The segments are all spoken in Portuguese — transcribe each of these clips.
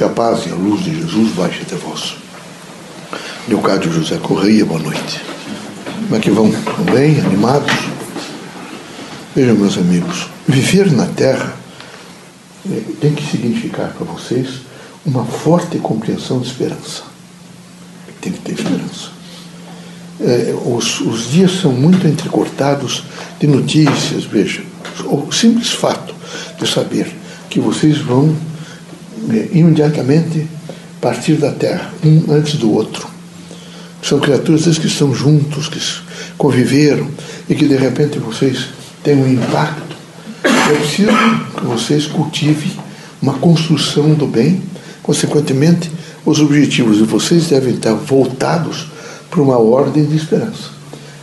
Que a paz e a luz de Jesus baixe até vós. Leocádio José Correia, boa noite. Como é que vão? Estão bem? Animados? Vejam, meus amigos, viver na Terra eh, tem que significar para vocês uma forte compreensão de esperança. Tem que ter esperança. É, os, os dias são muito entrecortados de notícias, veja. O simples fato de saber que vocês vão é, imediatamente partir da Terra, um antes do outro. São criaturas que estão juntos, que conviveram e que de repente vocês têm um impacto. É preciso que vocês cultivem uma construção do bem, consequentemente, os objetivos de vocês devem estar voltados para uma ordem de esperança.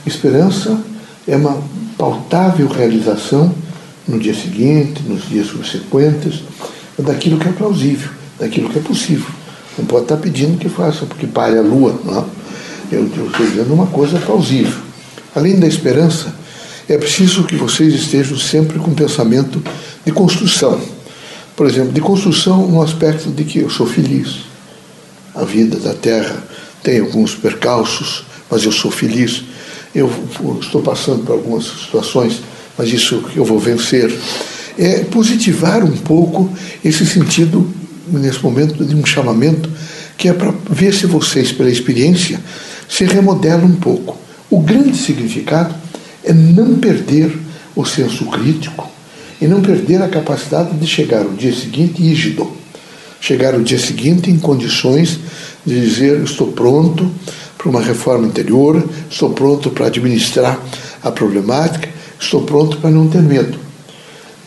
Esperança é uma pautável realização no dia seguinte, nos dias subsequentes, daquilo que é plausível, daquilo que é possível. Não pode estar pedindo que faça porque pare a lua, não. Eu estou dizendo uma coisa plausível. Além da esperança, é preciso que vocês estejam sempre com pensamento de construção. Por exemplo, de construção no aspecto de que eu sou feliz. A vida da terra tem alguns percalços, mas eu sou feliz. Eu estou passando por algumas situações, mas isso eu vou vencer. É positivar um pouco esse sentido, nesse momento, de um chamamento, que é para ver se vocês, pela experiência, se remodelam um pouco. O grande significado é não perder o senso crítico e não perder a capacidade de chegar o dia seguinte rígido. Chegar o dia seguinte em condições de dizer: estou pronto para uma reforma interior, estou pronto para administrar a problemática, estou pronto para não ter medo.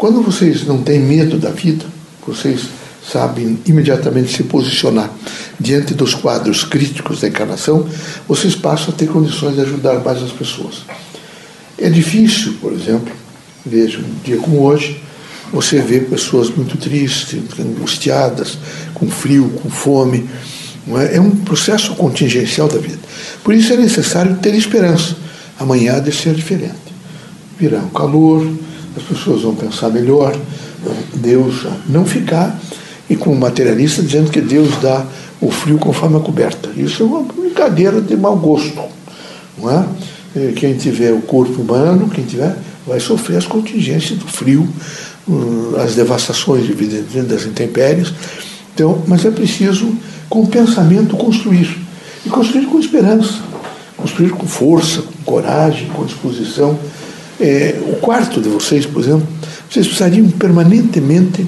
Quando vocês não têm medo da vida, vocês sabem imediatamente se posicionar diante dos quadros críticos da encarnação, vocês passam a ter condições de ajudar mais as pessoas. É difícil, por exemplo, veja, um dia como hoje, você vê pessoas muito tristes, angustiadas, com frio, com fome, é? é? um processo contingencial da vida. Por isso é necessário ter esperança. Amanhã há de ser diferente. Virá um calor, as pessoas vão pensar melhor, Deus não ficar e com o materialista dizendo que Deus dá o frio conforme a coberta. Isso é uma brincadeira de mau gosto. Não é? quem tiver o corpo humano, quem tiver, vai sofrer as contingências do frio, hum, as devastações das intempéries. Então, mas é preciso com pensamento construir. E construir com esperança, construir com força, com coragem, com disposição. É, o quarto de vocês, por exemplo, vocês precisariam permanentemente,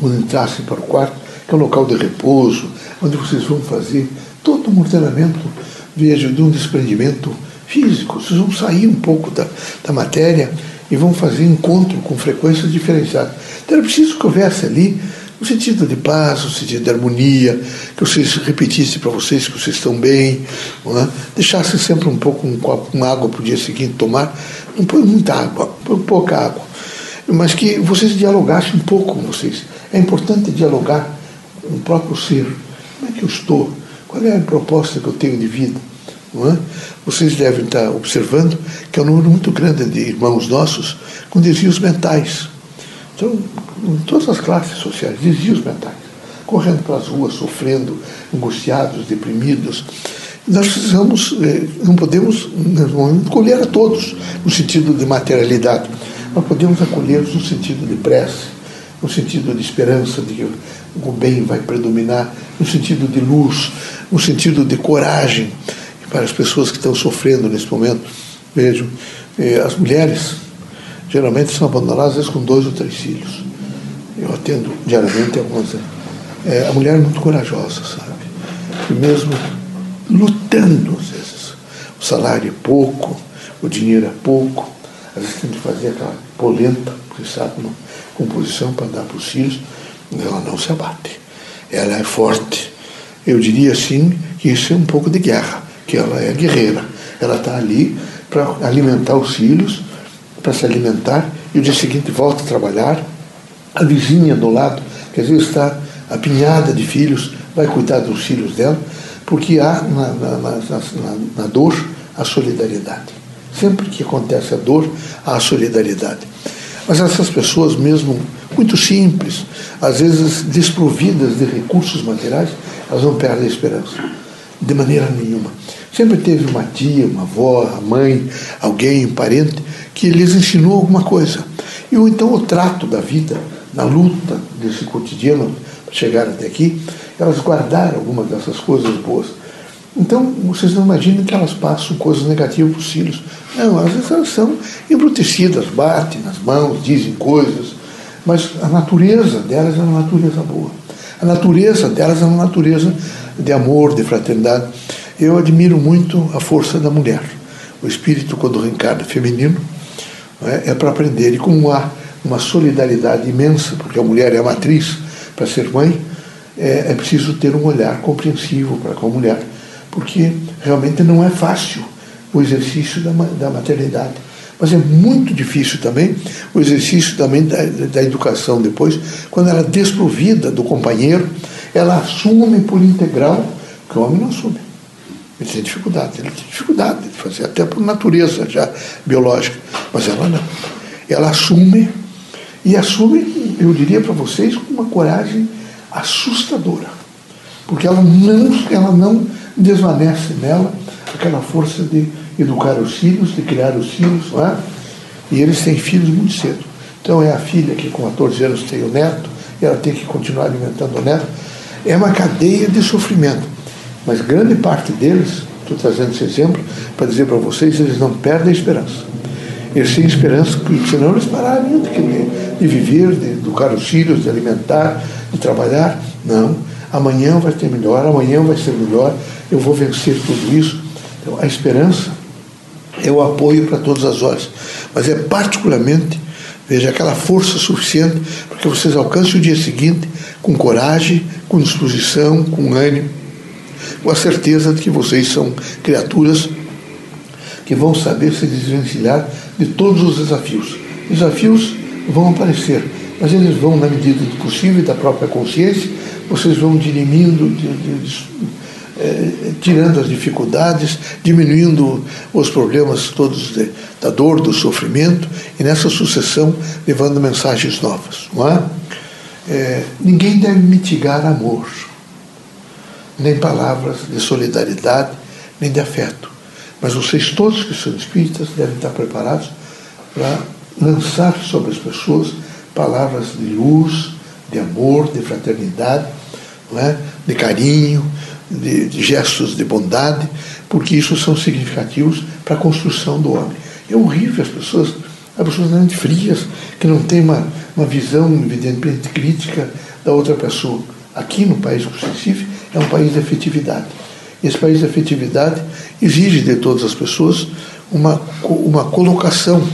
quando entrassem para o quarto, que é um local de repouso, onde vocês vão fazer todo um ordenamento, veja, de um desprendimento físico. Vocês vão sair um pouco da, da matéria e vão fazer encontro com frequências diferenciadas. Então era preciso que houvesse ali no sentido de paz, no sentido de harmonia, que vocês repetissem para vocês que vocês estão bem, é? deixassem sempre um pouco um copo com água para o dia seguinte tomar, não põe muita água, põe pouca água, mas que vocês dialogassem um pouco com vocês. É importante dialogar com o próprio ser. Como é que eu estou? Qual é a proposta que eu tenho de vida? É? Vocês devem estar observando que é um número muito grande de irmãos nossos com desvios mentais então, em todas as classes sociais, desvios mentais, correndo para as ruas, sofrendo, angustiados, deprimidos. Nós precisamos, eh, não podemos, nesse momento, colher a todos no sentido de materialidade, mas podemos acolhê-los no sentido de prece, no sentido de esperança de que o bem vai predominar, no sentido de luz, no sentido de coragem para as pessoas que estão sofrendo nesse momento. Vejam, eh, as mulheres geralmente são abandonadas às vezes com dois ou três filhos. Eu atendo diariamente algumas. É, a mulher é muito corajosa, sabe? E mesmo lutando, às vezes. O salário é pouco, o dinheiro é pouco, às vezes tem que fazer aquela polenta, porque sabe, uma composição para dar para os filhos, ela não se abate. Ela é forte. Eu diria assim que isso é um pouco de guerra, que ela é guerreira. Ela está ali para alimentar os filhos para se alimentar e o dia seguinte volta a trabalhar. A vizinha do lado, que às vezes está apinhada de filhos, vai cuidar dos filhos dela, porque há na, na, na, na dor a solidariedade. Sempre que acontece a dor, há a solidariedade. Mas essas pessoas, mesmo muito simples, às vezes desprovidas de recursos materiais, elas não perdem a esperança, de maneira nenhuma. Sempre teve uma tia, uma avó, a mãe, alguém, um parente, que lhes ensinou alguma coisa. E então o trato da vida, na luta desse cotidiano para chegar até aqui, elas guardaram alguma dessas coisas boas. Então, vocês não imaginem que elas passam coisas negativas para os filhos. Não, às vezes elas são embrutecidas, batem nas mãos, dizem coisas, mas a natureza delas é uma natureza boa. A natureza delas é uma natureza de amor, de fraternidade. Eu admiro muito a força da mulher. O espírito, quando reencarna feminino, é, é para aprender. E como há uma solidariedade imensa, porque a mulher é a matriz para ser mãe, é, é preciso ter um olhar compreensivo para com a mulher, porque realmente não é fácil o exercício da, da maternidade. Mas é muito difícil também o exercício também da, da educação depois, quando ela é desprovida do companheiro, ela assume por integral que o homem não assume. Ele tem dificuldade, ele tem dificuldade de fazer, até por natureza já biológica, mas ela não. Ela assume, e assume, eu diria para vocês, com uma coragem assustadora, porque ela não, ela não desvanece nela aquela força de educar os filhos, de criar os filhos, não é? e eles têm filhos muito cedo. Então é a filha que com 14 anos tem o neto, e ela tem que continuar alimentando o neto. É uma cadeia de sofrimento. Mas grande parte deles, estou trazendo esse exemplo para dizer para vocês, eles não perdem a esperança. Eles têm esperança, senão eles parariam de, de viver, de educar os filhos, de alimentar, de trabalhar. Não. Amanhã vai ter melhor, amanhã vai ser melhor, eu vou vencer tudo isso. Então, a esperança é o apoio para todas as horas. Mas é particularmente, veja, aquela força suficiente para que vocês alcancem o dia seguinte com coragem, com disposição, com ânimo com a certeza de que vocês são criaturas que vão saber se desvencilhar de todos os desafios. Desafios vão aparecer, mas eles vão, na medida do possível e da própria consciência, vocês vão dirimindo, de, de, de, é, tirando as dificuldades, diminuindo os problemas todos da dor, do sofrimento, e nessa sucessão levando mensagens novas. Não é? É, ninguém deve mitigar amor nem palavras de solidariedade, nem de afeto. Mas vocês todos que são espíritas devem estar preparados para lançar sobre as pessoas palavras de luz, de amor, de fraternidade, é? de carinho, de, de, gestos de bondade, porque isso são significativos para a construção do homem. É horrível as pessoas, as pessoas realmente frias, que não têm uma, uma visão evidentemente crítica da outra pessoa. Aqui no país do Recife, é um país de efetividade. Esse país de efetividade exige de todas as pessoas uma, uma colocação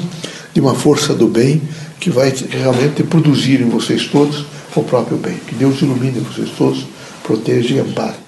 de uma força do bem que vai realmente produzir em vocês todos o próprio bem. Que Deus ilumine vocês todos, proteja e ampare.